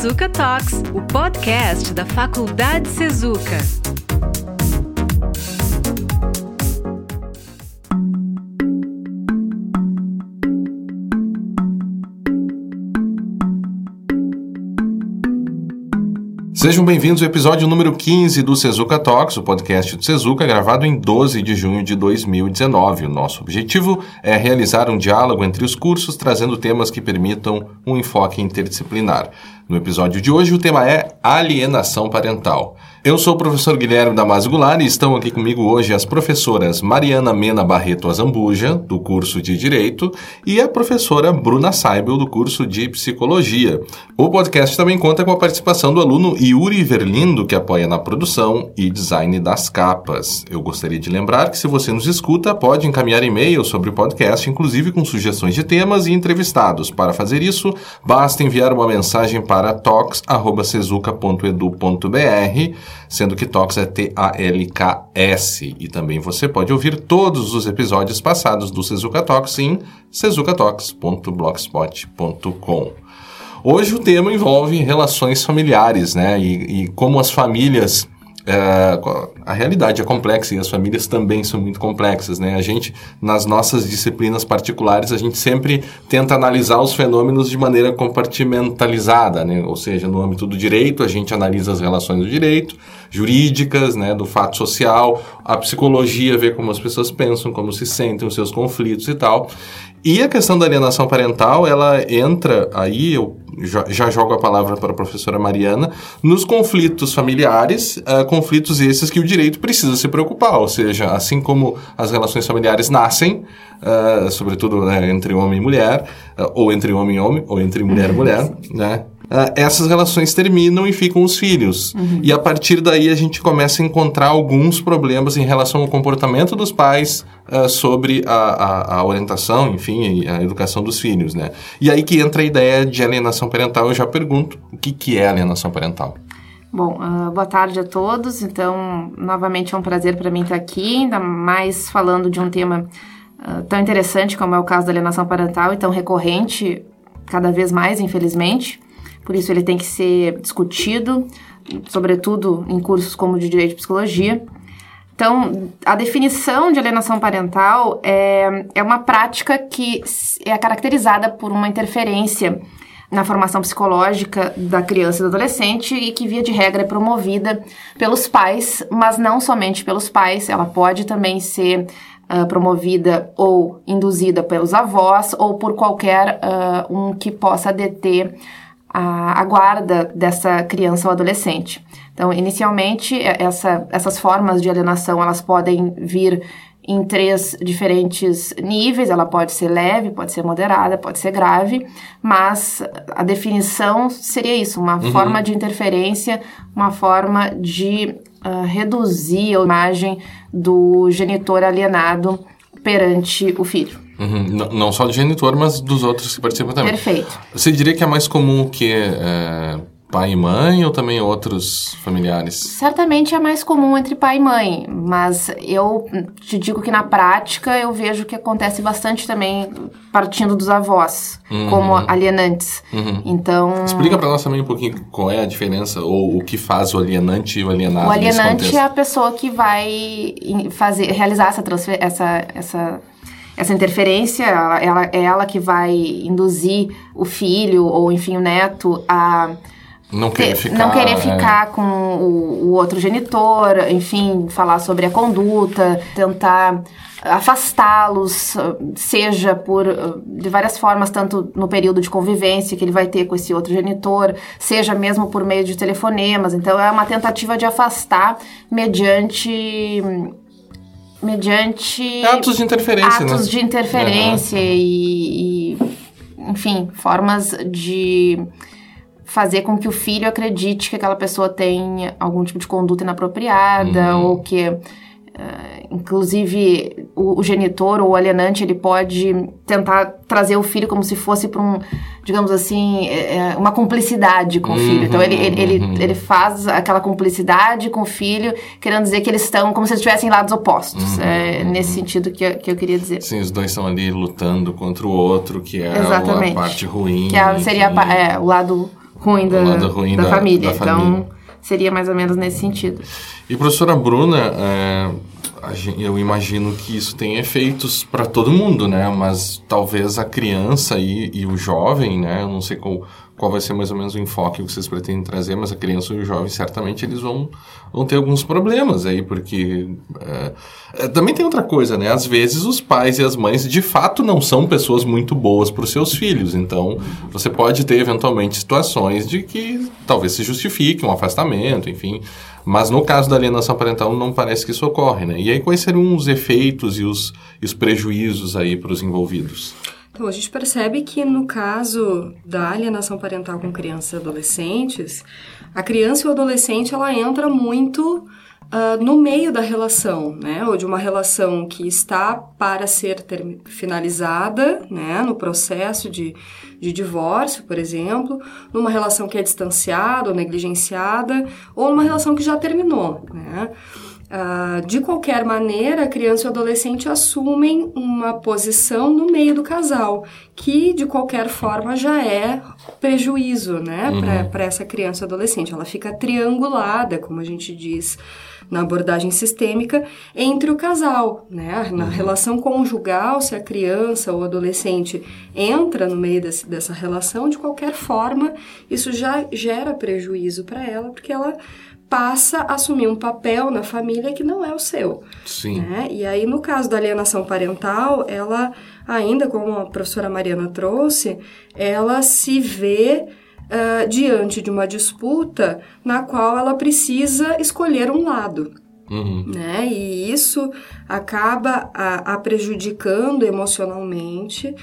Sezuca Talks, o podcast da Faculdade Sezuca. Sejam bem-vindos ao episódio número 15 do Sezuka Talks, o podcast do Sezuka, gravado em 12 de junho de 2019. O nosso objetivo é realizar um diálogo entre os cursos, trazendo temas que permitam um enfoque interdisciplinar. No episódio de hoje, o tema é alienação parental. Eu sou o professor Guilherme Damasio Goulart e estão aqui comigo hoje as professoras Mariana Mena Barreto Azambuja, do curso de Direito, e a professora Bruna Saibel, do curso de Psicologia. O podcast também conta com a participação do aluno Yuri Verlindo, que apoia na produção e design das capas. Eu gostaria de lembrar que se você nos escuta, pode encaminhar e-mail sobre o podcast, inclusive com sugestões de temas e entrevistados. Para fazer isso, basta enviar uma mensagem para tox.sezuca.edu.br sendo que Talks é T-A-L-K-S. E também você pode ouvir todos os episódios passados do Sezuka Talks em sezukatalks.blogspot.com. Hoje o tema envolve relações familiares, né? E, e como as famílias a realidade é complexa e as famílias também são muito complexas, né? A gente, nas nossas disciplinas particulares, a gente sempre tenta analisar os fenômenos de maneira compartimentalizada, né? Ou seja, no âmbito do direito, a gente analisa as relações do direito, jurídicas, né? Do fato social, a psicologia vê como as pessoas pensam, como se sentem, os seus conflitos e tal. E a questão da alienação parental, ela entra aí, eu já, já jogo a palavra para a professora Mariana, nos conflitos familiares, uh, conflitos esses que o direito precisa se preocupar, ou seja, assim como as relações familiares nascem, uh, sobretudo né, entre homem e mulher, uh, ou entre homem e homem, ou entre mulher e mulher, né? Uh, essas relações terminam e ficam os filhos. Uhum. E a partir daí a gente começa a encontrar alguns problemas em relação ao comportamento dos pais uh, sobre a, a, a, orientação, enfim, a educação dos filhos, né? E aí que entra a ideia de alienação parental. Eu já pergunto, o que, que é alienação parental? Bom, uh, boa tarde a todos. Então, novamente é um prazer para mim estar aqui, ainda mais falando de um tema tão interessante como é o caso da alienação parental e tão recorrente cada vez mais, infelizmente. Por isso ele tem que ser discutido, sobretudo em cursos como de Direito e Psicologia. Então, a definição de alienação parental é, é uma prática que é caracterizada por uma interferência na formação psicológica da criança e do adolescente e que, via de regra, é promovida pelos pais, mas não somente pelos pais, ela pode também ser uh, promovida ou induzida pelos avós ou por qualquer uh, um que possa deter a, a guarda dessa criança ou adolescente. Então, inicialmente, essa, essas formas de alienação elas podem vir em três diferentes níveis. Ela pode ser leve, pode ser moderada, pode ser grave, mas a definição seria isso: uma uhum. forma de interferência, uma forma de uh, reduzir a imagem do genitor alienado perante o filho. Uhum. Não, não, só do genitor, mas dos outros que participam também. Perfeito. Você diria que é mais comum que é, pai e mãe ou também outros familiares? Certamente é mais comum entre pai e mãe, mas eu te digo que na prática eu vejo que acontece bastante também partindo dos avós, uhum. como alienantes. Uhum. Então. Explica para nós também um pouquinho qual é a diferença ou o que faz o alienante e o alienado. O alienante é a pessoa que vai fazer, realizar essa essa, essa essa interferência, ela, ela, é ela que vai induzir o filho ou, enfim, o neto a não querer ficar, não querer ficar é. com o, o, outro genitor, enfim, falar sobre a conduta, tentar afastá-los, seja por de várias formas, tanto no período de convivência que ele vai ter com esse outro genitor, seja mesmo por meio de telefonemas. Então é uma tentativa de afastar mediante mediante atos de interferência, atos né? de interferência uhum. e, e, enfim, formas de fazer com que o filho acredite que aquela pessoa tem algum tipo de conduta inapropriada uhum. ou que Uh, inclusive, o, o, genitor ou o alienante, ele pode tentar trazer o filho como se fosse para um, digamos assim, é, é, uma cumplicidade com o filho. Então, ele, ele, ele, uhum. ele, faz aquela cumplicidade com o filho, querendo dizer que eles estão como se estivessem lados opostos. Uhum. É nesse sentido que eu, que eu queria dizer. Sim, os dois estão ali lutando contra o outro, que é Exatamente. a parte ruim. Que é, seria é, o lado ruim da, lado ruim da, da- família. da então, família. Seria mais ou menos nesse sentido. E professora Bruna, é, eu imagino que isso tem efeitos para todo mundo, né? Mas talvez a criança e, e o jovem, né? Eu não sei qual, qual vai ser mais ou menos o enfoque que vocês pretendem trazer, mas a criança e o jovem certamente eles vão, vão ter alguns problemas aí, porque é, é, também tem outra coisa, né? Às vezes os pais e as mães de fato não são pessoas muito boas para os seus filhos, então você pode ter eventualmente situações de que talvez se justifique um afastamento, enfim. Mas no caso da alienação parental não parece que isso ocorre, né? E aí quais seriam os efeitos e os, e os prejuízos aí para os envolvidos? Então, a gente percebe que no caso da alienação parental com crianças e adolescentes, a criança e o adolescente ela entra muito ah, no meio da relação, né? Ou de uma relação que está para ser finalizada, né? No processo de, de divórcio, por exemplo, numa relação que é distanciada ou negligenciada, ou numa relação que já terminou, né? Ah, de qualquer maneira, a criança e o adolescente assumem uma posição no meio do casal, que de qualquer forma já é prejuízo, né, para essa criança e adolescente. Ela fica triangulada, como a gente diz na abordagem sistêmica, entre o casal, né, na relação conjugal, se a criança ou adolescente entra no meio desse, dessa relação, de qualquer forma, isso já gera prejuízo para ela, porque ela passa a assumir um papel na família que não é o seu. Sim. né? E aí, no caso da alienação parental, ela, ainda como a professora Mariana trouxe, ela se vê ah, diante de uma disputa na qual ela precisa escolher um lado. Uhum. Né? E isso acaba a, a prejudicando emocionalmente.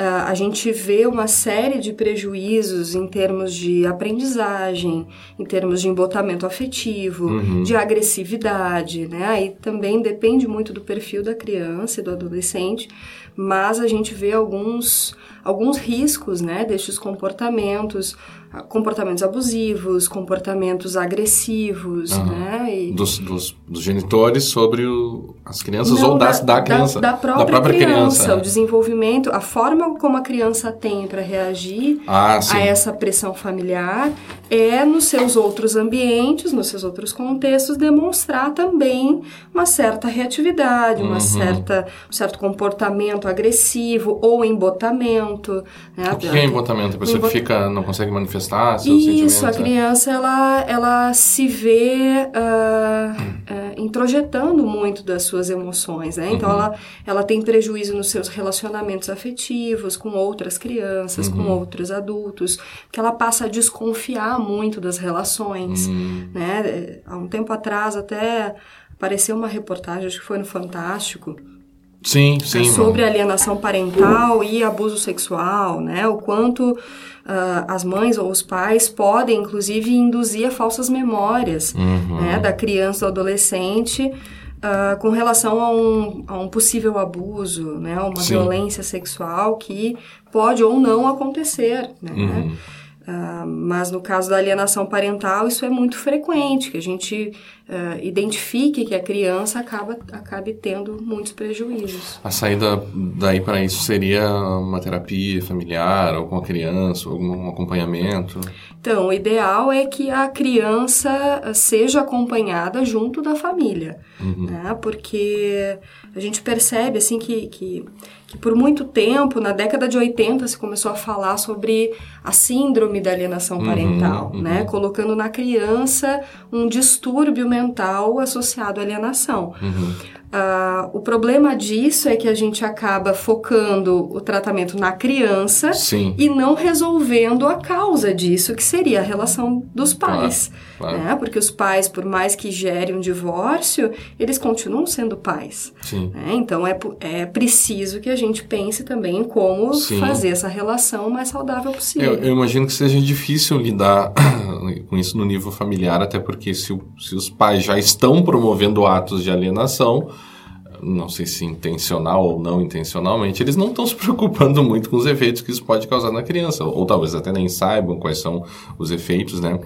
Ah, a gente vê uma série de prejuízos em termos de aprendizagem, em termos de embotamento afetivo, de agressividade, né? Aí também depende muito do perfil da criança e do adolescente, mas a gente vê alguns, alguns riscos, né, destes comportamentos, comportamentos abusivos, comportamentos agressivos, Aham. né? E, Dos, dos, dos genitores sobre o- as crianças não, ou das, da, criança. Da, própria, criança. criança, o é. desenvolvimento, a forma como a criança tem para reagir Ah, a essa pressão familiar é nos seus outros ambientes, nos seus outros contextos, demonstrar também uma certa reatividade, Uhum. uma certa, um certo comportamento agressivo ou embotamento. Né? O que é embotamento? A pessoa Embot- que fica, não consegue manifestar seus Isso, a sentimentos? é? criança ela, ela se vê ah, ah, introjetando muito das suas emoções, né? Então ela, ela tem prejuízo nos seus relacionamentos afetivos com outras crianças, com outros adultos, porque ela passa a desconfiar muito das relações, né? Eh, Há um tempo atrás até apareceu uma reportagem, acho que foi no Fantástico, Sim, sim. sobre alienação parental e abuso sexual, né? O quanto ah, as mães ou os pais podem, inclusive, induzir a falsas memórias Uhum. né, da criança ou adolescente ah, com relação a um, a um possível abuso, né? Uma Sim. violência sexual que pode ou não acontecer, né? Uhum. Ah, mas no caso da alienação parental, isso é muito frequente, que a gente ah, identifique que a criança acaba, acabe tendo muitos prejuízos. A saída daí para isso seria uma terapia familiar, ou com a criança, algum acompanhamento. Então, o ideal é que a criança ah, seja acompanhada junto da família, né? Porque a gente percebe, assim, que, que, que por muito tempo, na década de 80, se começou a falar sobre a síndrome da alienação parental, né? Colocando na criança um distúrbio mental associado à alienação. Ah, o problema disso é que a gente acaba focando o tratamento na criança Sim. e não resolvendo a causa disso, que seria a relação dos Claro, pais. claro. né? Porque os pais, por mais que gerem um divórcio, eles continuam sendo pais. Né? Então é, é preciso que a gente pense também em como Sim. fazer essa relação o mais saudável possível. Eu, eu imagino que seja difícil lidar com isso no nível familiar, até porque se, se os pais já estão promovendo atos de alienação, não sei se intencional ou não intencionalmente, eles não estão se preocupando muito com os efeitos que isso pode causar na criança, ou, talvez até nem saibam quais são os efeitos, né?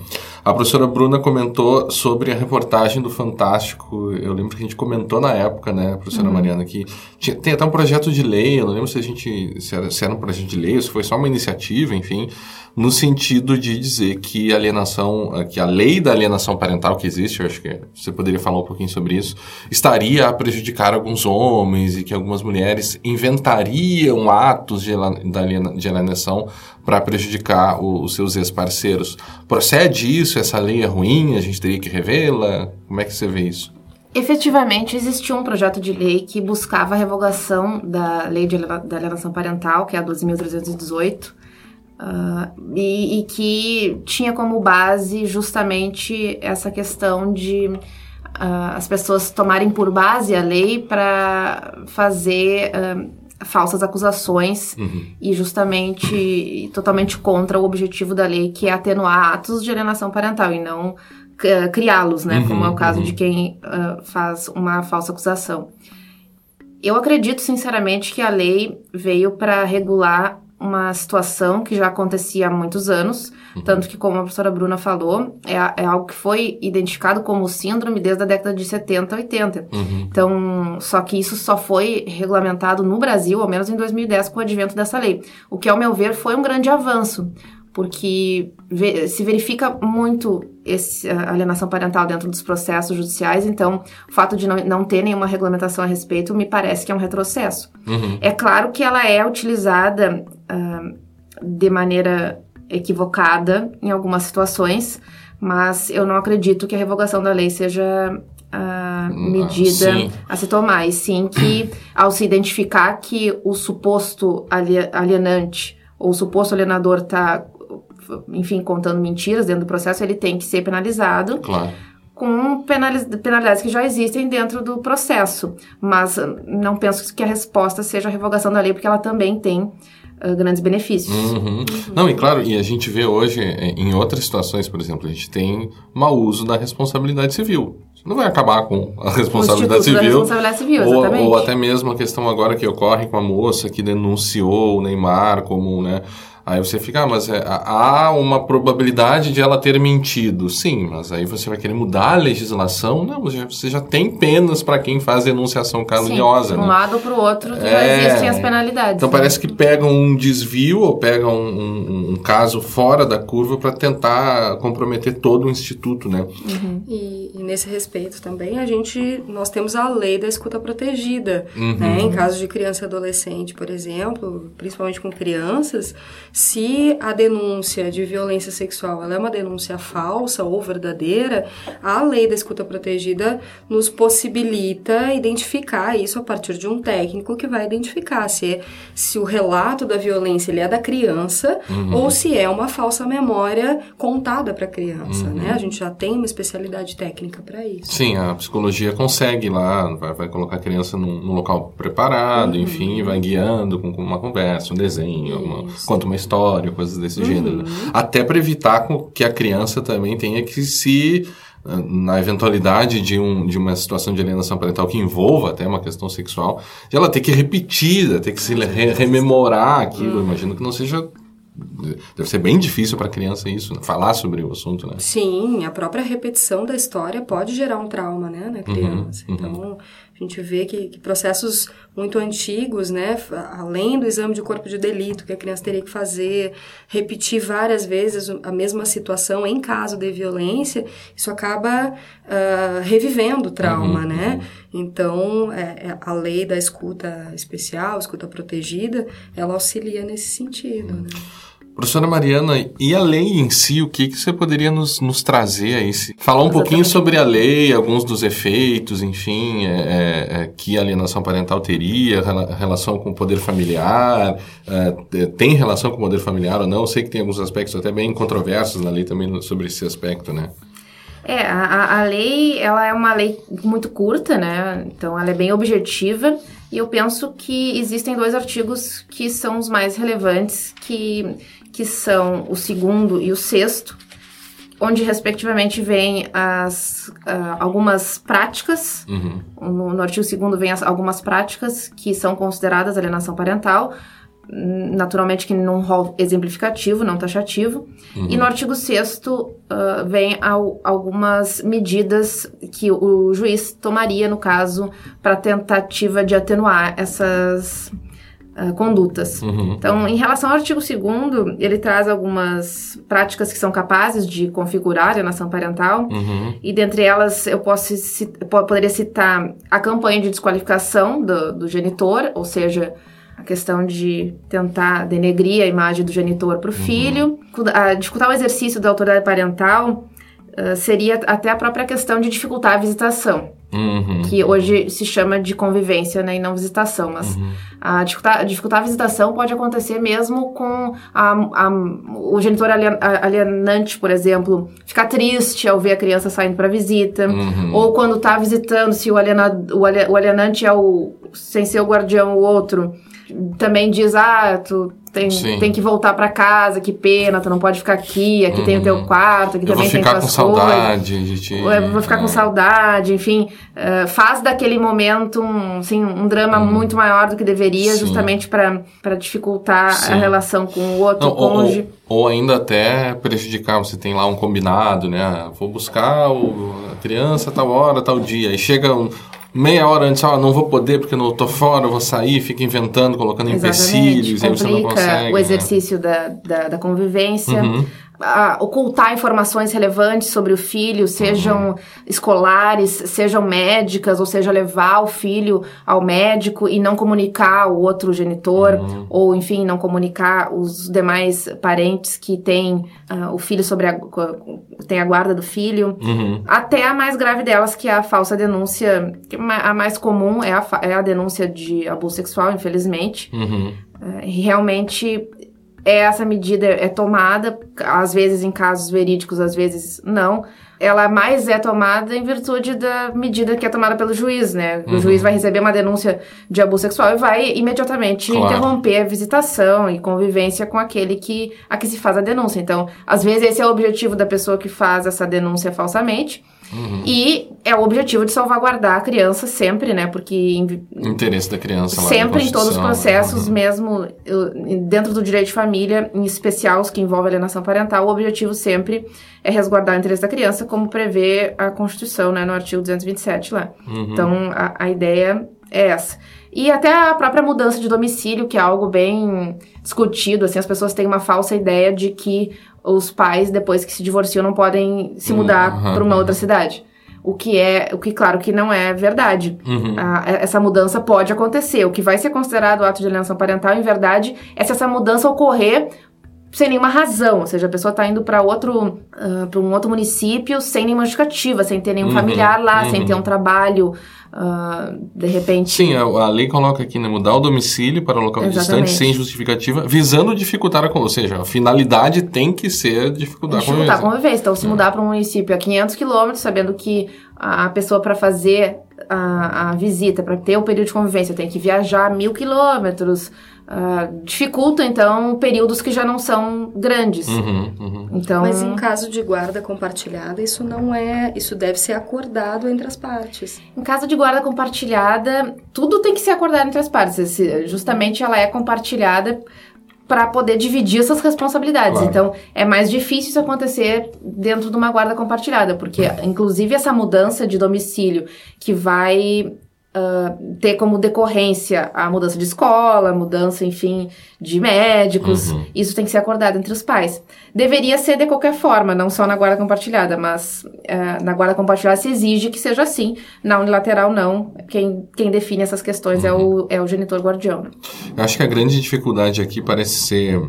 A professora Bruna comentou sobre a reportagem do Fantástico, eu lembro que a gente comentou na época, né, professora uhum. Mariana, que tinha, tem até um projeto de lei, eu não lembro se a gente, se era, se era um projeto de lei ou se foi só uma iniciativa, enfim, no sentido de dizer que alienação, que a lei da alienação parental que existe, eu acho que você poderia falar um pouquinho sobre isso, estaria a prejudicar alguns homens e que algumas mulheres inventariam atos de, alienação para prejudicar o, os seus ex-parceiros. Procede isso? Essa lei é ruim? A gente teria que revê-la? Como é que você vê isso? Efetivamente, existia um projeto de lei que buscava a revogação da lei de, da alienação parental, que é a 12.318, Uh, e, e, que tinha como base justamente essa questão de uh, as pessoas tomarem por base a lei para fazer uh, falsas acusações uhum. e justamente totalmente contra o objetivo da lei, que é atenuar atos de alienação parental e não criá-los, né? Uhum, como é o caso uhum. de quem faz uma falsa acusação. Eu acredito sinceramente que a lei veio para regular uma situação que já acontecia há muitos anos, uhum. tanto que, como a professora Bruna falou, é, é, algo que foi identificado como síndrome desde a década de 70, 80. Uhum. Então, só que isso só foi regulamentado no Brasil, ao menos em 2010, com o advento dessa lei. O que, ao meu ver, foi um grande avanço, porque se verifica muito esse, a alienação parental dentro dos processos judiciais, então o fato de não, não ter nenhuma regulamentação a respeito me parece que é um retrocesso. Uhum. É claro que ela é utilizada uh, de maneira equivocada em algumas situações, mas eu não acredito que a revogação da lei seja a medida sim. a se tomar, e sim que ao se identificar que o suposto alienante ou o suposto alienador está enfim, contando mentiras dentro do processo, ele tem que ser penalizado. Claro. Com penalidades que já existem dentro do processo. Mas não penso que a resposta seja a revogação da lei, porque ela também tem uh, grandes benefícios. Uhum. Uhum. Não, e claro, e a gente vê hoje, é, em outras situações, por exemplo, a gente tem mau uso da responsabilidade civil. Você não vai acabar com a responsabilidade civil. responsabilidade civil ou, ou, até mesmo a questão agora que ocorre com a moça que denunciou o Neymar como, né? Aí você fica, ah, mas é, há uma probabilidade de ela ter mentido. Sim, mas aí você vai querer mudar a legislação? Não, você já tem penas para quem faz denunciação caluniosa. Sim, um né? lado para o outro é... já existem as penalidades. Então né? parece que pegam um desvio ou pegam um, um, um caso fora da curva para tentar comprometer todo o instituto, né? Uhum. E, e, nesse respeito também, a gente, nós temos a lei da escuta protegida, uhum. né? Em caso de criança e adolescente, por exemplo, principalmente com crianças, se a denúncia de violência sexual é uma denúncia falsa ou verdadeira, a lei da escuta protegida nos possibilita identificar isso a partir de um técnico que vai identificar se, se o relato da violência ele é da criança uhum. ou se é uma falsa memória contada para a criança, uhum. né? A gente já tem uma especialidade técnica para isso. Sim, a psicologia consegue lá, vai, vai colocar a criança num, num local preparado, uhum. enfim, vai guiando com, com, uma conversa, um desenho, uma, conta uma história, coisas desse uhum. gênero. Até para evitar que a criança também tenha que se na eventualidade de, um, de uma situação de alienação parental que envolva até uma questão sexual, de ela ter que repetir, ter que se re rememorar aquilo. Imagino que não seja Deve ser bem difícil para a criança isso, né? falar sobre o assunto, né? Sim, a própria repetição da história pode gerar um trauma, né, na criança. Uhum, então, uhum. a gente vê que, que, processos muito antigos, né, além do exame de corpo de delito que a criança teria que fazer, repetir várias vezes a mesma situação em caso de violência, isso acaba uh, revivendo o trauma, uhum, né? Então, é, é, a lei da escuta especial, escuta protegida, ela auxilia nesse sentido, né? Professora Mariana, e a lei em si, o que, que você poderia nos, nos trazer aí? Falar um Exatamente. pouquinho sobre a lei, alguns dos efeitos, enfim, é, é, é que a alienação parental teria, relação com o poder familiar, é, tem relação com o poder familiar ou não? Eu sei que tem alguns aspectos até bem controversos na lei também sobre esse aspecto, né? É, a, a lei, ela é uma lei muito curta, né? Então, ela é bem objetiva. E eu penso que existem dois artigos que são os mais relevantes, que que são o segundo e o sexto, onde respectivamente vem as, uh, algumas práticas, Uhum. no, no artigo 2 vem as, algumas práticas que são consideradas alienação parental, naturalmente que num rol exemplificativo, não taxativo, e no artigo 6 vem al- algumas medidas que o juiz tomaria, no caso, para tentativa de atenuar essas ah, condutas. Uhum. Então, em relação ao artigo 2 ele traz algumas práticas que são capazes de configurar a alienação parental, Uhum. e dentre elas eu posso ci- po- poderia citar a campanha de desqualificação do, do genitor, ou seja, a questão de tentar denegrir a imagem do genitor para o filho, Cu- a dificultar o exercício da autoridade parental ah, seria até a própria questão de dificultar a visitação Uhum. que hoje se chama de convivência né, e não visitação, mas a dificultar, dificultar a visitação pode acontecer mesmo com a- a- o genitor alien- a- alienante, por exemplo, ficar triste ao ver a criança saindo para visita, Uhum. ou quando está visitando, se o, aliena, o, ali- o alienante é o, sem ser o guardião, o outro, também diz, ah, tu tem, Sim. tem que voltar para casa, que pena, tu não pode ficar aqui, aqui tem o teu quarto, aqui Eu vou também tem ficar com tuas coisas. saudade de ti. Eu vou ficar com É. saudade, enfim, eh, faz daquele momento um, assim, um drama muito maior do que deveria, Uhum. Sim. justamente para dificultar Sim. a relação com o outro Não, ou, cônjuge. ou, ou ainda até prejudicar, você tem lá um combinado, né? Ah, Vou buscar o, a criança tal hora, tal dia. Aí chega um- meia hora antes, ah, não vou poder porque não tô fora, vou sair, fica inventando, colocando empecilhos, aí você não complica consegue. o né? exercício da, da, da convivência. Uhum. A- ocultar informações relevantes sobre o filho, sejam Uhum. escolares, sejam médicas, ou seja, levar o filho ao médico e não comunicar o outro genitor, Uhum. ou enfim, não comunicar os demais parentes que têm ah, o filho sobre a, tem a guarda do filho. Uhum. Até a mais grave delas, que é a falsa denúncia, a mais comum é a, é a denúncia de abuso sexual, infelizmente. Uhum. É, realmente essa medida é tomada, às vezes em casos verídicos, às vezes não. Ela mais é tomada em virtude da medida que é tomada pelo juiz, né? O juiz vai receber uma denúncia de abuso sexual e vai imediatamente Claro. interromper a visitação e convivência com aquele que a que se faz a denúncia. Então, às vezes esse é o objetivo da pessoa que faz essa denúncia falsamente. E é o objetivo de salvaguardar a criança sempre, né? Porque Interesse da criança lá. Sempre em todos os processos, uhum. mesmo dentro do direito de família, em especial os que envolvem alienação parental, o objetivo sempre é resguardar o interesse da criança, como prevê a Constituição, né, no artigo 227 lá. Uhum. Então, a, a ideia é essa. E até a própria mudança de domicílio, que é algo bem discutido, assim, as pessoas têm uma falsa ideia de que os pais, depois que se divorciam, não podem se Hum, mudar aham, para uma outra cidade. O que é, o que claro que não é verdade. Uhum. A- essa mudança pode acontecer. O que vai ser considerado ato de alienação parental, em verdade, é se essa mudança ocorrer sem nenhuma razão, ou seja, a pessoa está indo para outro, para um outro município sem nenhuma justificativa, sem ter nenhum Uhum, familiar lá, uhum. sem ter um trabalho, ah, de repente. Sim, a, a lei coloca aqui, né, mudar o domicílio para o local Exatamente. distante sem justificativa, visando dificultar a convivência. Ou seja, a finalidade tem que ser dificultar a dificultar a convivência. Então, se mudar para um município a 500 quilômetros, sabendo que a pessoa, para fazer a, a visita, para ter o período de convivência, tem que viajar mil quilômetros, ah, dificulta, então, períodos que já não são grandes. Uhum, uhum. Então, Mas em caso de guarda compartilhada, isso não é. Isso deve ser acordado entre as partes. Em caso de guarda compartilhada, tudo tem que ser acordado entre as partes. Esse- justamente ela é compartilhada para poder dividir essas responsabilidades. Claro. Então, é mais difícil isso acontecer dentro de uma guarda compartilhada, porque, inclusive, essa mudança de domicílio que vai ah, ter como decorrência a mudança de escola, a mudança, enfim, de médicos, Uhum. isso tem que ser acordado entre os pais. Deveria ser de qualquer forma, não só na guarda compartilhada, mas ah, na guarda compartilhada se exige que seja assim. Na unilateral, não. Quem, quem define essas questões é, o, é o genitor guardião. Eu acho que a grande dificuldade aqui parece ser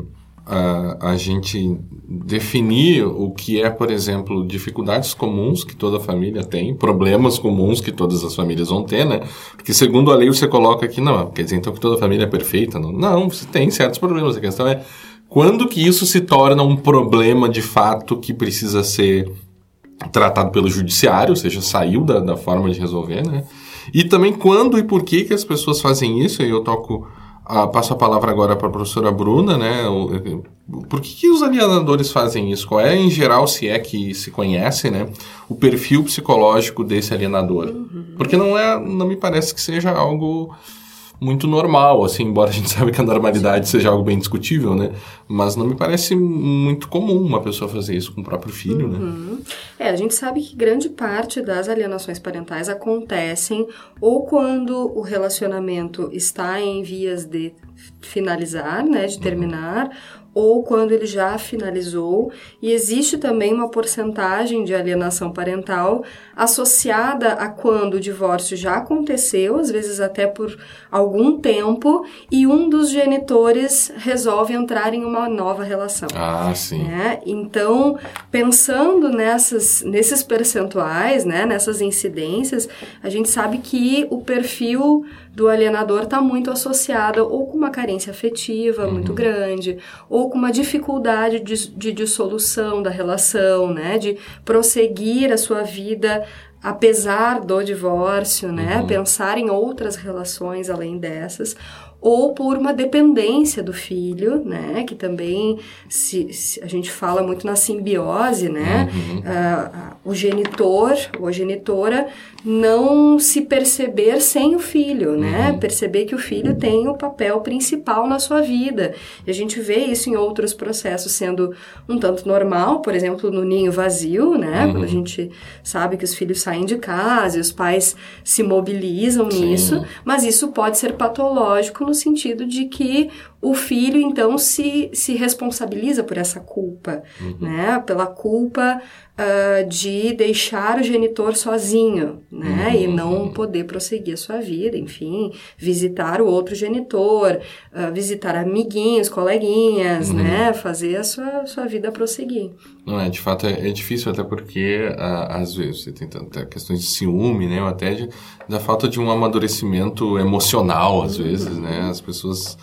ah, a gente definir o que é, por exemplo, dificuldades comuns que toda família tem, problemas comuns que todas as famílias vão ter, né? Porque segundo a lei você coloca aqui, não, quer dizer então que toda família é perfeita? Não, não você tem certos problemas. A questão é quando que isso se torna um problema de fato que precisa ser tratado pelo judiciário, ou seja, saiu da, da forma de resolver, né? E também quando e por que que as pessoas fazem isso, e eu toco Ah, passo a palavra agora para a professora Bruna, né? Por que, que os alienadores fazem isso? Qual é, em geral, se é que se conhece, né? O perfil psicológico desse alienador? Porque não é, não me parece que seja algo muito normal, assim, embora a gente saiba que a normalidade seja algo bem discutível, né? Mas não me parece muito comum uma pessoa fazer isso com o próprio filho, né? É, a gente sabe que grande parte das alienações parentais acontecem ou quando o relacionamento está em vias de finalizar, né, de terminar, ou quando ele já finalizou, e existe também uma porcentagem de alienação parental associada a quando o divórcio já aconteceu, às vezes até por algum tempo, e um dos genitores resolve entrar em uma nova relação. Ah, sim. né? Então, pensando nessas, nesses percentuais, né, nessas incidências, a gente sabe que o perfil do alienador está muito associado ou com uma carência afetiva muito grande, ou com uma dificuldade de, de dissolução da relação, né, de prosseguir a sua vida apesar do divórcio, né, pensar em outras relações além dessas, ou por uma dependência do filho, né, que também se, se- a gente fala muito na simbiose, né, Ah, ah, o genitor ou a genitora não se perceber sem o filho, né, perceber que o filho tem o papel principal na sua vida. E a gente vê isso em outros processos sendo um tanto normal, por exemplo, no ninho vazio, né, quando a gente sabe que os filhos saem de casa e os pais se mobilizam Sim. nisso, mas isso pode ser patológico no sentido de que o filho, então, se, se responsabiliza por essa culpa, né? Pela culpa ah, de deixar o genitor sozinho, né? E não poder prosseguir a sua vida, enfim, visitar o outro genitor, ah, visitar amiguinhos, coleguinhas, né? Fazer a sua, sua vida prosseguir. Não é, de fato é, é difícil até porque ah, às vezes você tem tanta questões de ciúme, né, ou até de, da falta de um amadurecimento emocional às vezes, né, as pessoas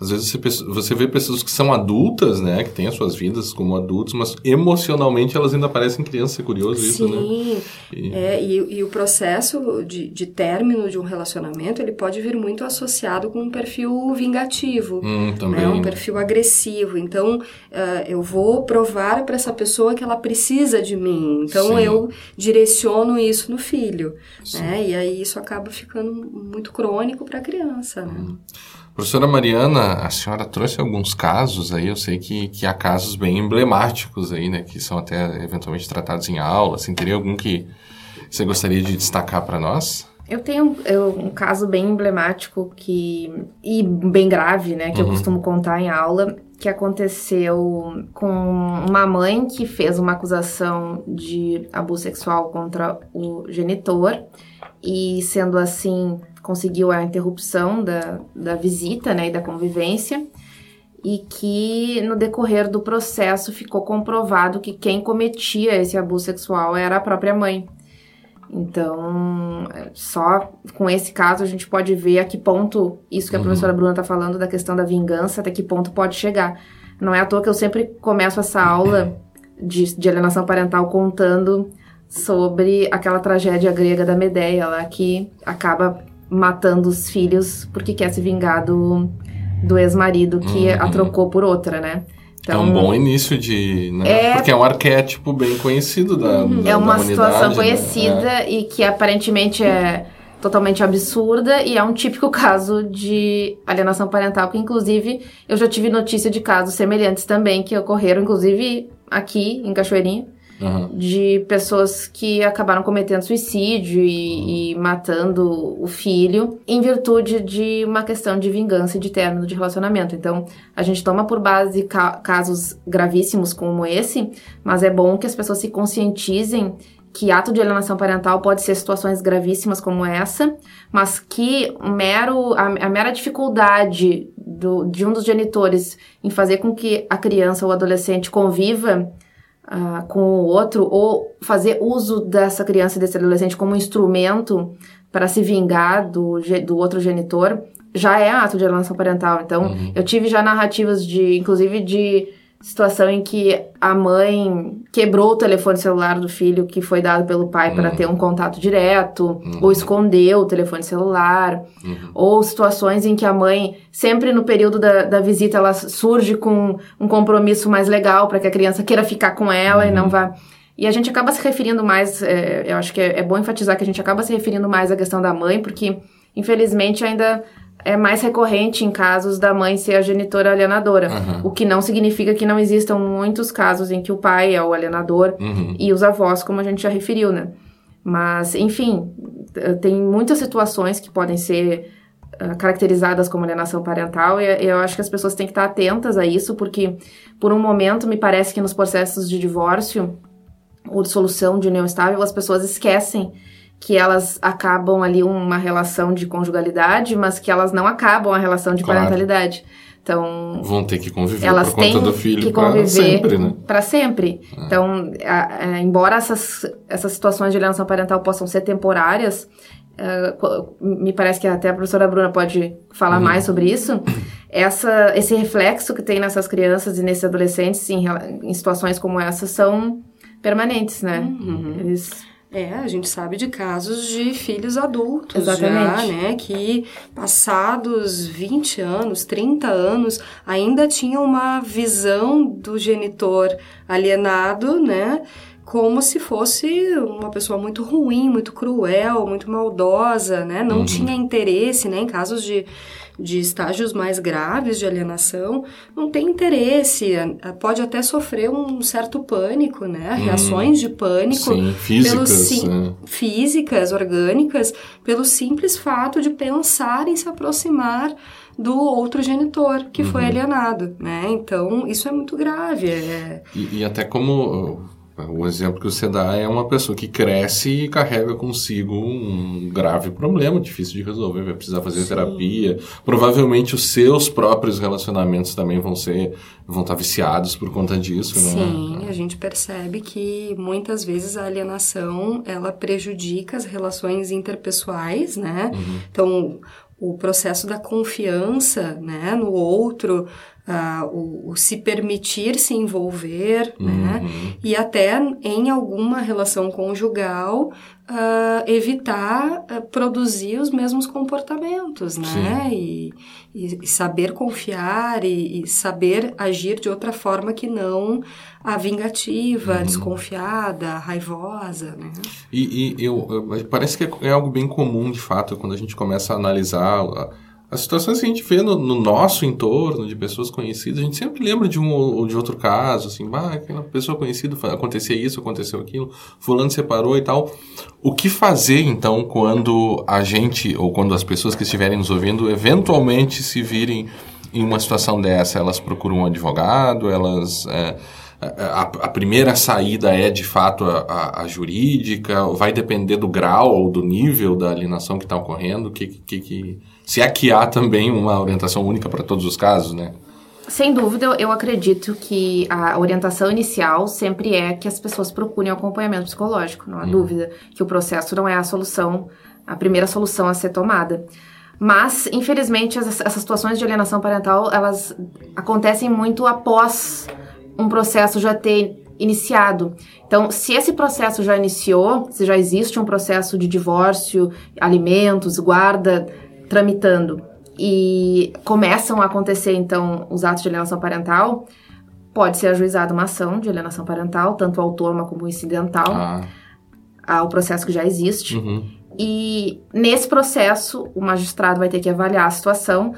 às vezes você, você vê pessoas que são adultas, né, que têm as suas vidas como adultos, mas emocionalmente elas ainda parecem crianças, é curioso isso, né? Sim, E- é, e, e o processo de, de término de um relacionamento, ele pode vir muito associado com um perfil vingativo, Hum, também. né, um perfil agressivo. Então, ah, eu vou provar para essa pessoa que ela precisa de mim. Então, Sim. eu direciono isso no filho, né? E aí isso acaba ficando muito crônico para a criança, né? Hum. Professora Mariana, a senhora trouxe alguns casos aí, eu sei que, que há casos bem emblemáticos aí, né, que são até eventualmente tratados em aula, assim, teria algum que você gostaria de destacar para nós? Eu tenho eu, um caso bem emblemático que e bem grave, né, que eu costumo contar em aula, que aconteceu com uma mãe que fez uma acusação de abuso sexual contra o genitor e sendo assim conseguiu a interrupção da, da visita, né, e da convivência e que no decorrer do processo ficou comprovado que quem cometia esse abuso sexual era a própria mãe. Então, é, só com esse caso a gente pode ver a que ponto isso que a professora Bruna está falando da questão da vingança, até que ponto pode chegar. Não é à toa que eu sempre começo essa aula de, de alienação parental contando sobre aquela tragédia grega da Medeia lá que acaba matando os filhos porque quer se vingar do, do ex-marido que Uhum. a trocou por outra, né? é um bom início de... Né? É- Porque é um arquétipo bem conhecido da, da É uma da situação né? conhecida e que aparentemente é totalmente absurda e é um típico caso de alienação parental que inclusive eu já tive notícia de casos semelhantes também que ocorreram inclusive aqui em Cachoeirinha Aham. de pessoas que acabaram cometendo suicídio e, e matando o filho em virtude de uma questão de vingança e de término de relacionamento. Então, a gente toma por base ca- casos gravíssimos como esse, mas é bom que as pessoas se conscientizem que ato de alienação parental pode ser situações gravíssimas como essa, mas que mero, a, a mera dificuldade do- de um dos genitores em fazer com que a criança ou adolescente conviva ah, com o outro ou fazer uso dessa criança e desse adolescente como instrumento para se vingar do, do outro genitor já é ato de alienação parental. Então, eu tive já narrativas de, inclusive, de situação em que a mãe quebrou o telefone celular do filho que foi dado pelo pai para ter um contato direto, ou escondeu o telefone celular, ou situações em que a mãe, sempre no período da, da visita, ela surge com um compromisso mais legal para que a criança queira ficar com ela e não vá. E a gente acaba se referindo mais, é, eu acho que é, é bom enfatizar que a gente acaba se referindo mais à questão da mãe, porque infelizmente ainda é mais recorrente em casos da mãe ser a genitora alienadora. Uhum. O que não significa que não existam muitos casos em que o pai é o alienador Uhum. e os avós, como a gente já referiu, né? Mas, enfim, eh, tem muitas situações que podem ser ah, caracterizadas como alienação parental e eu acho que as pessoas têm que estar atentas a isso, porque por um momento me parece que nos processos de divórcio ou de solução de união estável, as pessoas esquecem que elas acabam ali uma relação de conjugalidade, mas que elas não acabam a relação de Claro. parentalidade. Então, Vão ter que conviver elas por conta têm do filho que para conviver sempre, né? para sempre. Então, a- a- embora essas, essas situações de alienação parental possam ser temporárias, qu- me parece que até a professora Bruna pode falar mais sobre isso. Essa, esse reflexo que tem nessas crianças e nesses adolescentes em, em situações como essa são permanentes, né? Eles É, a gente sabe de casos de filhos adultos Exatamente. já, né? Que passados 20 anos, 30 anos, ainda tinham uma visão do genitor alienado, né? Como se fosse uma pessoa muito ruim, muito cruel, muito maldosa, né? Não tinha interesse, né? Em casos de, de estágios mais graves de alienação, não tem interesse, eh, pode até sofrer um certo pânico, né? Reações de pânico Sim, físicas, sim- né? físicas, orgânicas, pelo simples fato de pensar em se aproximar do outro genitor que foi Uhum. alienado, né? Então, isso é muito grave. É... E, e até como o exemplo que você dá é uma pessoa que cresce e carrega consigo um grave problema, difícil de resolver, vai precisar fazer Sim. terapia. Provavelmente os seus próprios relacionamentos também vão ser, vão estar viciados por conta disso, né? Sim, a gente percebe que muitas vezes a alienação ela prejudica as relações interpessoais, né? Então, o processo da confiança, né, no outro, ah, o, o se permitir se envolver, né? Uhum. E até em alguma relação conjugal ah, evitar ah, produzir os mesmos comportamentos, né? E, e- saber confiar e, e saber agir de outra forma que não a vingativa, desconfiada, raivosa, né? E, e eu, eu- parece que é, é algo bem comum, de fato, quando a gente começa a analisar as situações que a gente vê no, no nosso entorno, de pessoas conhecidas, a gente sempre lembra de um ou de outro caso, assim, bah, aquela pessoa conhecida, acontecia isso, aconteceu aquilo, fulano separou e tal. O que fazer, então, quando a gente, ou quando as pessoas que estiverem nos ouvindo, eventualmente se virem em uma situação dessa? Elas procuram um advogado, elas... é, a, a primeira saída é de fato a, a- a jurídica, vai depender do grau ou do nível da alienação que está ocorrendo, que, que, que- se é que há também uma orientação única para todos os casos, né? Sem dúvida, eu- acredito que a orientação inicial sempre é que as pessoas procurem acompanhamento psicológico, não há dúvida que o processo não é a solução, a primeira solução a ser tomada. Mas, infelizmente, essas, essas situações de alienação parental, elas acontecem muito após um processo já ter iniciado. Então, se esse processo já iniciou, se já existe um processo de divórcio, alimentos, guarda tramitando e começam a acontecer então os atos de alienação parental, pode ser ajuizada uma ação de alienação parental, tanto autônoma como incidental, Ah, ao processo que já existe. uhum, E nesse processo, o magistrado vai ter que avaliar a situação.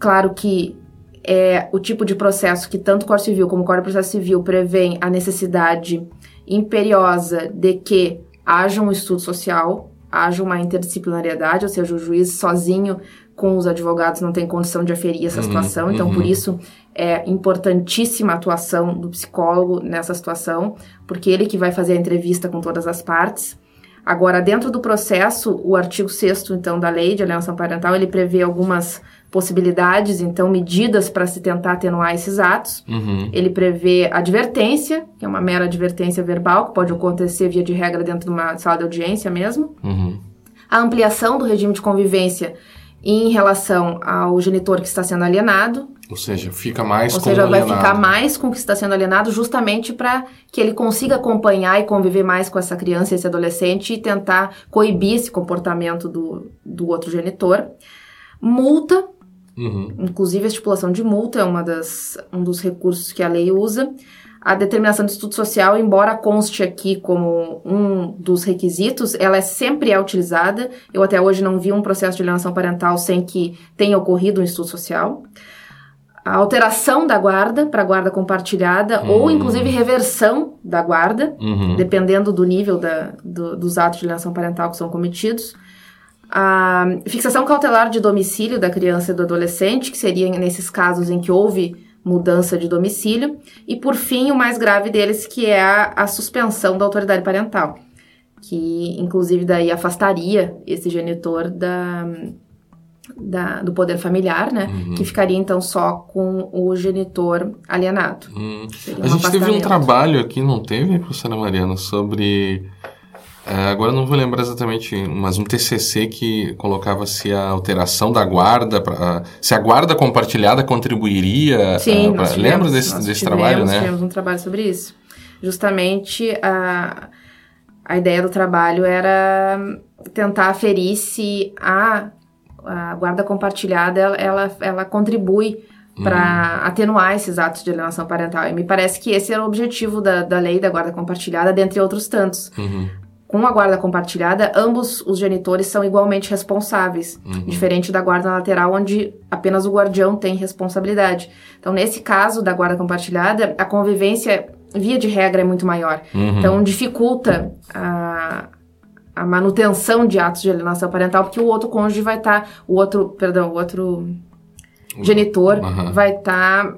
Claro que é o tipo de processo que tanto o Código Civil como o Código de Processo Civil prevêem a necessidade imperiosa de que haja um estudo social, haja uma interdisciplinariedade, ou seja, o juiz sozinho com os advogados não tem condição de aferir essa Uhum, situação, então uhum. por isso é importantíssima a atuação do psicólogo nessa situação, porque ele que vai fazer a entrevista com todas as partes. Agora, dentro do processo, o artigo 6 então da Lei de Alienação Parental, ele prevê algumas possibilidades, então medidas para se tentar atenuar esses atos. uhum, Ele prevê advertência, que é uma mera advertência verbal, que pode acontecer via de regra dentro de uma sala de audiência mesmo. uhum, A ampliação do regime de convivência em relação ao genitor que está sendo alienado. Ou seja, fica mais Ou com seja, vai alienado. ficar mais com o que está sendo alienado, justamente para que ele consiga acompanhar e conviver mais com essa criança, esse adolescente e tentar coibir esse comportamento do, do outro genitor. Multa, Uhum. inclusive a estipulação de multa é uma das, um dos recursos que a lei usa. A determinação de estudo social, embora conste aqui como um dos requisitos, ela é sempre é utilizada. Eu até hoje não vi um processo de alienação parental sem que tenha ocorrido um estudo social. A alteração da guarda para guarda compartilhada ou inclusive reversão da guarda, Uhum. dependendo do nível da- do- dos atos de alienação parental que são cometidos. A fixação cautelar de domicílio da criança e do adolescente, que seria nesses casos em que houve mudança de domicílio. E, por fim, o mais grave deles, que é a, a suspensão da autoridade parental, que, inclusive, daí afastaria esse genitor da, da- do poder familiar, né? Que ficaria, então, só com o genitor alienado. Hum. Seria A gente teve um trabalho aqui, não teve, professora Mariana, sobre. É, agora não vou lembrar exatamente, mas um TCC que colocava se a alteração da guarda, pra- se a guarda compartilhada contribuiria. Sim, ah, pra- tivemos, lembra desse, desse tivemos, trabalho, né? Tivemos um trabalho sobre isso. Justamente a, a ideia do trabalho era tentar aferir se a, a guarda compartilhada ela, ela, ela contribui para atenuar esses atos de alienação parental. E me parece que esse era o objetivo da, da lei da guarda compartilhada, dentre outros tantos. Uhum. Com a guarda compartilhada, ambos os genitores são igualmente responsáveis, diferente da guarda lateral, onde apenas o guardião tem responsabilidade. Então, nesse caso da guarda compartilhada, a convivência, via de regra, é muito maior. Uhum. Então, dificulta a, a manutenção de atos de alienação parental, porque o outro cônjuge vai estar, o outro, perdão, o outro genitor Aham. vai estar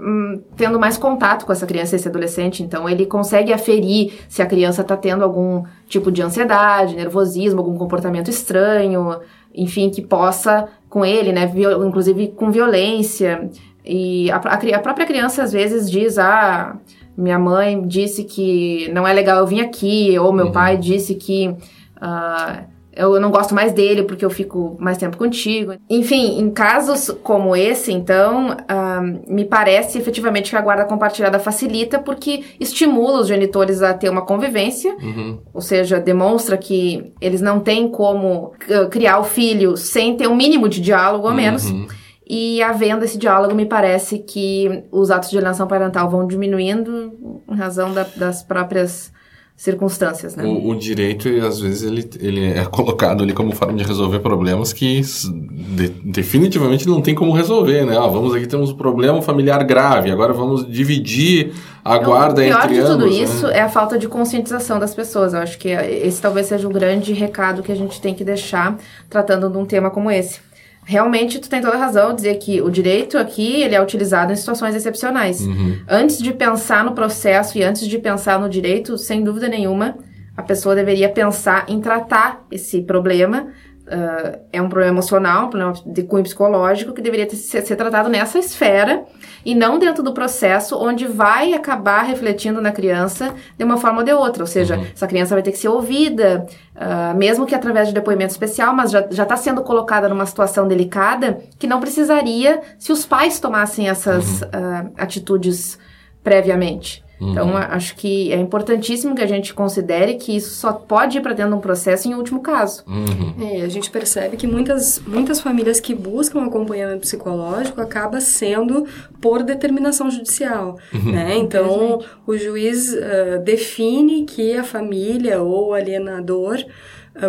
tendo mais contato com essa criança, esse adolescente. Então, ele consegue aferir se a criança está tendo algum tipo de ansiedade, nervosismo, algum comportamento estranho, enfim, que possa com ele, né, viol- inclusive com violência. E a, a a própria criança às vezes diz, ah, minha mãe disse que não é legal eu vir aqui, ou meu pai disse que ah, eu não gosto mais dele porque eu fico mais tempo contigo. Enfim, em casos como esse, então, ah, me parece efetivamente que a guarda compartilhada facilita porque estimula os genitores a ter uma convivência, Uhum. ou seja, demonstra que eles não têm como ah, criar o filho sem ter um mínimo de diálogo ao menos. Uhum. E havendo esse diálogo, me parece que os atos de alienação parental vão diminuindo em razão da- das próprias circunstâncias, né? O, o direito, às vezes, ele, ele é colocado ali como forma de resolver problemas que de- definitivamente não tem como resolver, né? Ó, vamos aqui, temos um problema familiar grave, agora vamos dividir a guarda o pior entre de tudo ambos, né? isso é a falta de conscientização das pessoas. Eu acho que esse talvez seja o grande recado que a gente tem que deixar tratando de um tema como esse. Realmente, tu tem toda a razão dizer que o direito aqui ele é utilizado em situações excepcionais. Uhum. Antes de pensar no processo e antes de pensar no direito, sem dúvida nenhuma, a pessoa deveria pensar em tratar esse problema. Ah, é um problema emocional, um problema de cunho psicológico que deveria ter- ser, ser tratado nessa esfera e não dentro do processo onde vai acabar refletindo na criança de uma forma ou de outra. Ou seja, essa criança vai ter que ser ouvida, ah, mesmo que através de depoimento especial, mas já está sendo colocada numa situação delicada que não precisaria se os pais tomassem essas ah, atitudes previamente. Então, a- acho que é importantíssimo que a gente considere que isso só pode ir para dentro de um processo em último caso. Uhum. É, a gente percebe que muitas, muitas famílias que buscam acompanhamento psicológico acaba sendo por determinação judicial, né? Então, o juiz ah, define que a família ou o alienador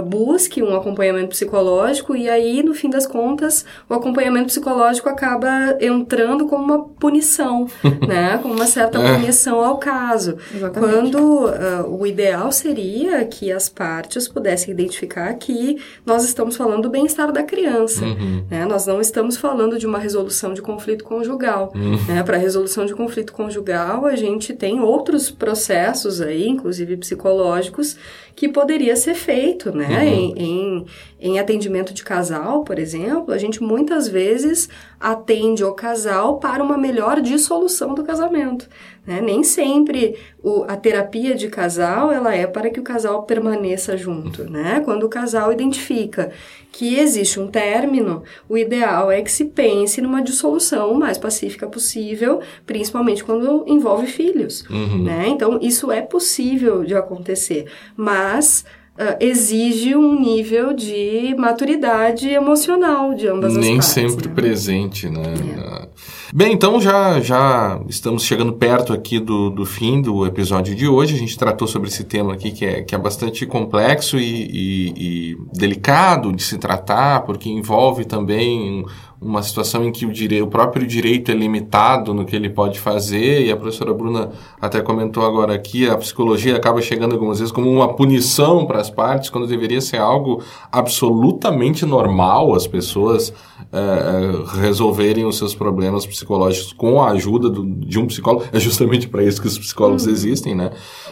busque um acompanhamento psicológico e aí, no fim das contas, o acompanhamento psicológico acaba entrando como uma punição, né? Como uma certa É. punição ao caso. Exatamente. Quando ah, o ideal seria que as partes pudessem identificar que nós estamos falando do bem-estar da criança. Uhum. né? Nós não estamos falando de uma resolução de conflito conjugal. Uhum. né? Para resolução de conflito conjugal, a gente tem outros processos aí, inclusive psicológicos, que poderia ser feito, né? Uhum. Em, em, em, atendimento de casal, por exemplo, a gente muitas vezes atende o casal para uma melhor dissolução do casamento. Né? Nem sempre o, a terapia de casal ela é para que o casal permaneça junto. Né? Quando o casal identifica que existe um término, o ideal é que se pense numa dissolução o mais pacífica possível, principalmente quando envolve filhos. Uhum. Né? Então, isso é possível de acontecer, mas uh, exige um nível de maturidade emocional de ambas Nem as partes. Nem sempre né? presente, né? É. Bem, então já, já estamos chegando perto aqui do, do fim do episódio de hoje. A gente tratou sobre esse tema aqui que é, que é bastante complexo e, e, e delicado de se tratar, porque envolve também uma situação em que o, direito, o próprio direito é limitado no que ele pode fazer, e a professora Bruna até comentou agora aqui, a psicologia acaba chegando algumas vezes como uma punição para as partes, quando deveria ser algo absolutamente normal as pessoas é, resolverem os seus problemas psicológicos com a ajuda do, de um psicólogo. É justamente para isso que os psicólogos uhum. existem, né?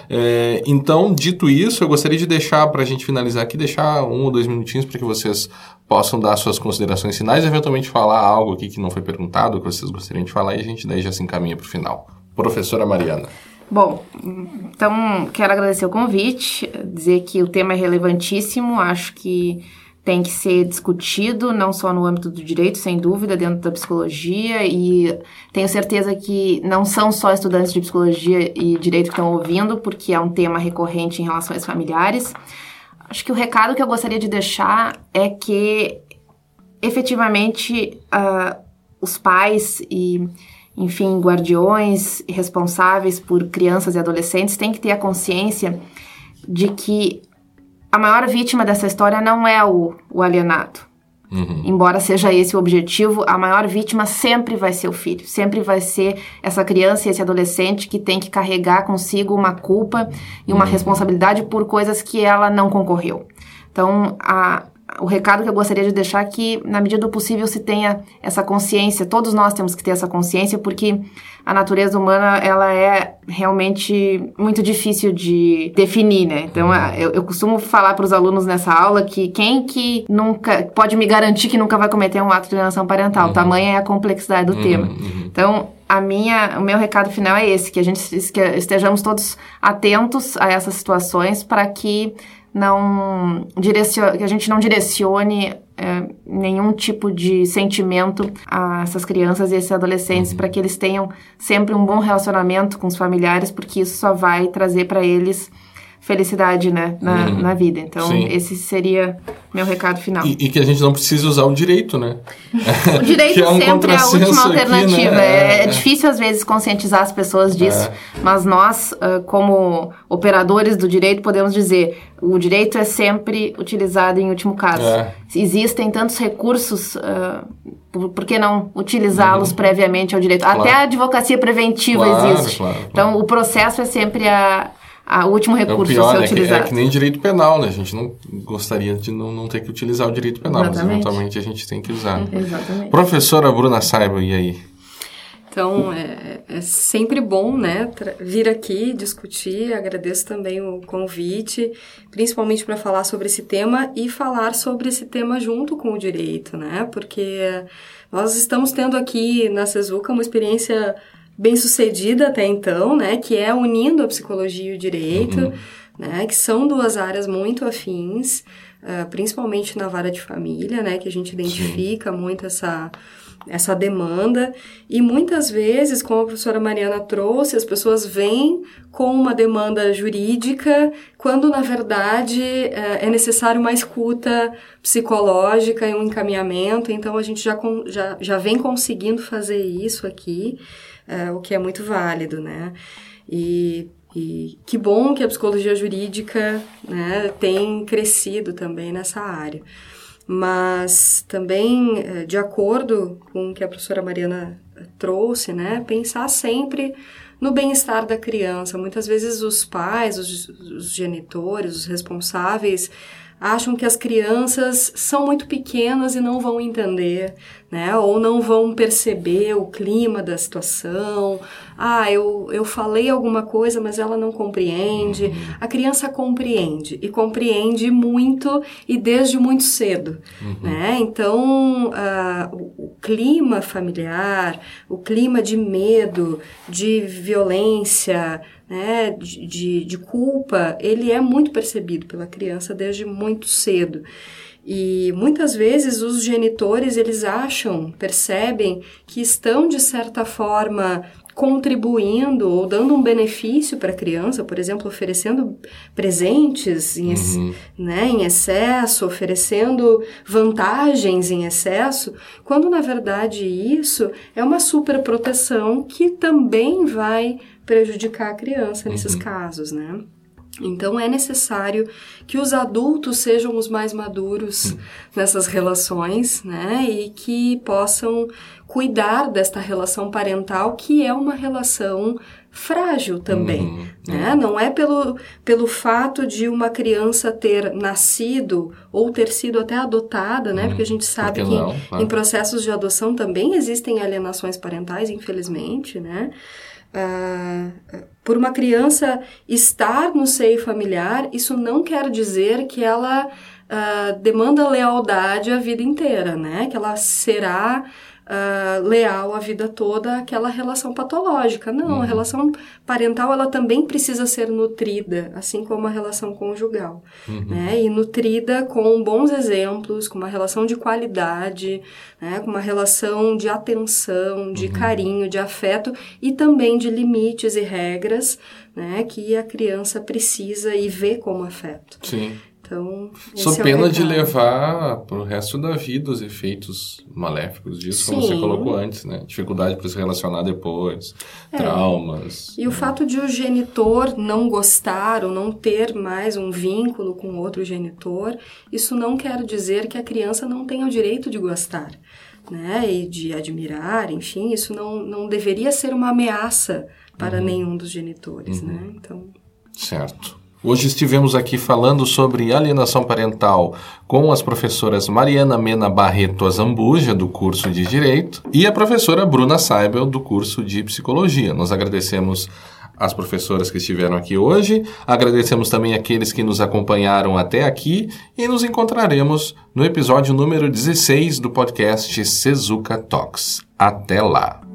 É, então, dito isso, eu gostaria de deixar, para a gente finalizar aqui, deixar um ou dois minutinhos para que vocês possam dar suas considerações finais e eventualmente falar algo aqui que não foi perguntado, que vocês gostariam de falar, e a gente daí já se encaminha para o final. Professora Mariana. Bom, então quero agradecer o convite, dizer que o tema é relevantíssimo, acho que tem que ser discutido, não só no âmbito do direito, sem dúvida, dentro da psicologia, e tenho certeza que não são só estudantes de psicologia e direito que estão ouvindo, porque é um tema recorrente em relações familiares. Acho que o recado que eu gostaria de deixar é que efetivamente uh, os pais e, enfim, guardiões responsáveis por crianças e adolescentes têm que ter a consciência de que a maior vítima dessa história não é o, o alienado. Uhum. Embora seja esse o objetivo, a maior vítima sempre vai ser o filho, sempre vai ser essa criança e esse adolescente que tem que carregar consigo uma culpa e uma uhum. responsabilidade por coisas que ela não concorreu. Então, a, o recado que eu gostaria de deixar é que, na medida do possível, se tenha essa consciência, todos nós temos que ter essa consciência, porque a natureza humana, ela é realmente muito difícil de definir, né? Então, eu, eu costumo falar para os alunos nessa aula que quem que nunca, pode me garantir que nunca vai cometer um ato de alienação parental, uhum. tamanha é a complexidade do uhum, tema. Uhum. Então, a minha, o meu recado final é esse, que a gente que estejamos todos atentos a essas situações para que não direcione, que a gente não direcione é, nenhum tipo de sentimento a essas crianças e esses adolescentes uhum. para que eles tenham sempre um bom relacionamento com os familiares, porque isso só vai trazer para eles felicidade, né, na, uhum. na vida. Então, Sim. esse seria meu recado final. E, e, que a gente não precisa usar o direito, né? O direito é um sempre é a última alternativa. Aqui, né? é, é, difícil, às vezes, conscientizar as pessoas disso, é. mas nós, uh, como operadores do direito, podemos dizer o direito é sempre utilizado em último caso. É. Existem tantos recursos, uh, por, por, que não utilizá-los uhum. previamente ao direito? Claro. Até a advocacia preventiva claro, existe. Claro, então, o processo é sempre a o último recurso é o pior, a ser utilizado. É que, é que nem direito penal, né? A gente não gostaria de não, não ter que utilizar o direito penal, Exatamente. mas eventualmente a gente tem que usar. Exatamente. Professora Bruna Saiba, e aí? Então, é, é sempre bom, né, vir aqui discutir. Agradeço também o convite, principalmente para falar sobre esse tema e falar sobre esse tema junto com o direito, né? Porque nós estamos tendo aqui na Cesuca uma experiência bem sucedida até então, né, que é unindo a psicologia e o direito, uhum. né, que são duas áreas muito afins, uh, principalmente na vara de família, né, que a gente identifica Sim. muito essa essa demanda e muitas vezes, como a professora Mariana trouxe, as pessoas vêm com uma demanda jurídica, quando na verdade é, é necessário uma escuta psicológica e um encaminhamento. Então a gente já, já, já vem conseguindo fazer isso aqui uh, o que é muito válido, né? E, e que bom que a psicologia jurídica né, tem crescido também nessa área. Mas também, eh, de acordo com o que a professora Mariana trouxe, né, pensar sempre no bem-estar da criança. Muitas vezes os pais, os, os genitores, os responsáveis acham que as crianças são muito pequenas e não vão entender, né? Ou não vão perceber o clima da situação. Ah, eu, eu falei alguma coisa, mas ela não compreende. Uhum. A criança compreende e compreende muito e desde muito cedo, uhum. né? Então, uh, o, o clima familiar, o clima de medo, de violência, né, de, de, de, culpa, ele é muito percebido pela criança desde muito cedo. E muitas vezes os genitores, eles acham, percebem que estão de certa forma contribuindo ou dando um benefício para a criança, por exemplo, oferecendo presentes em, uhum. né, em excesso, oferecendo vantagens em excesso, quando na verdade isso é uma superproteção que também vai prejudicar a criança nesses uhum. casos, né? Então é necessário que os adultos sejam os mais maduros hum. nessas relações, né? E que possam cuidar desta relação parental, que é uma relação frágil também, uhum, né? Não é pelo, pelo fato de uma criança ter nascido ou ter sido até adotada, né? Uhum, porque a gente sabe que não, em processos de adoção também existem alienações parentais, infelizmente, né? Uh, por uma criança estar no seio familiar, isso não quer dizer que ela uh, demanda lealdade a vida inteira, né? Que ela será uh, leal a vida toda àquela relação patológica. Não, uhum. a relação parental ela também precisa ser nutrida, assim como a relação conjugal, uhum. né? E nutrida com bons exemplos, com uma relação de qualidade, né? Com uma relação de atenção, de uhum. carinho, de afeto e também de limites e regras, né? Que a criança precisa e vê como afeto. Sim. Então, Só é pena de levar para o resto da vida os efeitos maléficos disso, Sim. como você colocou antes, né? Dificuldade para se relacionar depois, é. traumas. E né? o fato de o genitor não gostar ou não ter mais um vínculo com outro genitor, isso não quer dizer que a criança não tenha o direito de gostar. Né, e de admirar, enfim, isso não, não deveria ser uma ameaça para uhum. nenhum dos genitores, uhum. né? Então... Certo. Hoje estivemos aqui falando sobre alienação parental com as professoras Mariana Mena Barreto Azambuja, do curso de Direito, e a professora Bruna Saibel, do curso de Psicologia. Nós agradecemos as professoras que estiveram aqui hoje, agradecemos também aqueles que nos acompanharam até aqui e nos encontraremos no episódio número 16 do podcast Sezuka Talks. Até lá!